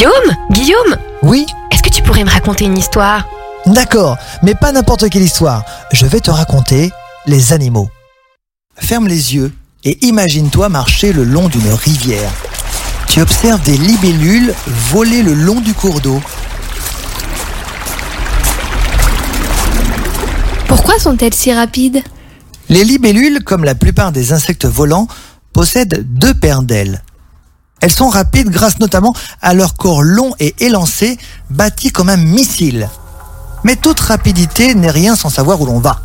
Guillaume Guillaume Oui Est-ce que tu pourrais me raconter une histoire? D'accord, mais pas n'importe quelle histoire. Je vais te raconter les animaux. Ferme les yeux et imagine-toi marcher le long d'une rivière. Tu observes des libellules voler le long du cours d'eau. Pourquoi sont-elles si rapides? Les libellules, comme la plupart des insectes volants, possèdent deux paires d'ailes. Elles sont rapides grâce notamment à leur corps long et élancé, bâti comme un missile. Mais toute rapidité n'est rien sans savoir où l'on va.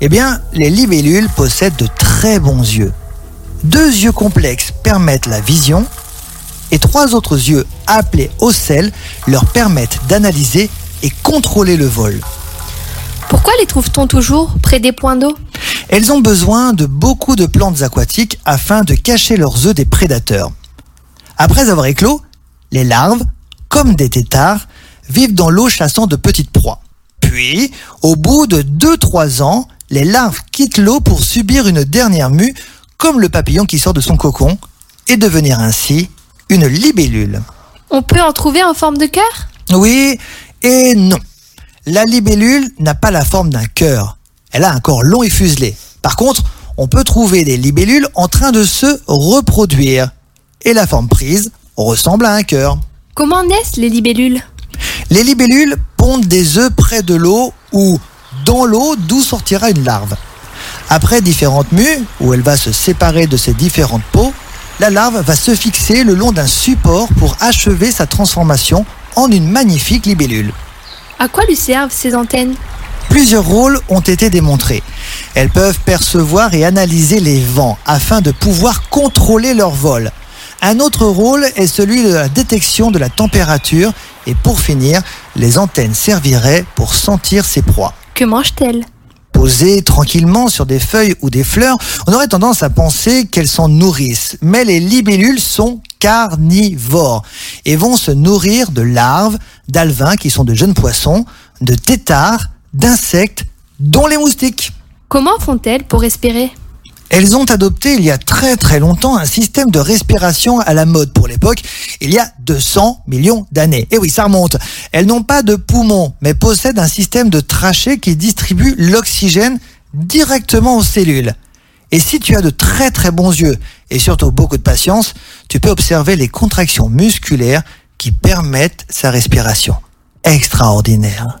Eh bien, les libellules possèdent de très bons yeux. Deux yeux complexes permettent la vision et trois autres yeux appelés ocelles leur permettent d'analyser et contrôler le vol. Pourquoi les trouve-t-on toujours près des points d'eau? Elles ont besoin de beaucoup de plantes aquatiques afin de cacher leurs œufs des prédateurs. Après avoir éclos, les larves, comme des têtards, vivent dans l'eau chassant de petites proies. Puis, au bout de 2-3 ans, les larves quittent l'eau pour subir une dernière mue, comme le papillon qui sort de son cocon, et devenir ainsi une libellule. On peut en trouver en forme de cœur? Oui et non. La libellule n'a pas la forme d'un cœur. Elle a un corps long et fuselé. Par contre, on peut trouver des libellules en train de se reproduire. Et la forme prise ressemble à un cœur. Comment naissent les libellules? Les libellules pondent des œufs près de l'eau ou dans l'eau d'où sortira une larve. Après différentes mues, où elle va se séparer de ses différentes peaux, la larve va se fixer le long d'un support pour achever sa transformation en une magnifique libellule. À quoi lui servent ces antennes? Plusieurs rôles ont été démontrés. Elles peuvent percevoir et analyser les vents afin de pouvoir contrôler leur vol. Un autre rôle est celui de la détection de la température et pour finir, les antennes serviraient pour sentir ses proies. Que mangent-elles Posées tranquillement sur des feuilles ou des fleurs, on aurait tendance à penser qu'elles s'en nourrissent. Mais les libellules sont carnivores et vont se nourrir de larves, d'alevins qui sont de jeunes poissons, de têtards, d'insectes, dont les moustiques. Comment font-elles pour respirer? Elles ont adopté il y a très très longtemps un système de respiration à la mode pour l'époque, il y a 200 millions d'années. Et oui, ça remonte. Elles n'ont pas de poumons, mais possèdent un système de trachée qui distribue l'oxygène directement aux cellules. Et si tu as de très très bons yeux et surtout beaucoup de patience, tu peux observer les contractions musculaires qui permettent sa respiration. Extraordinaire.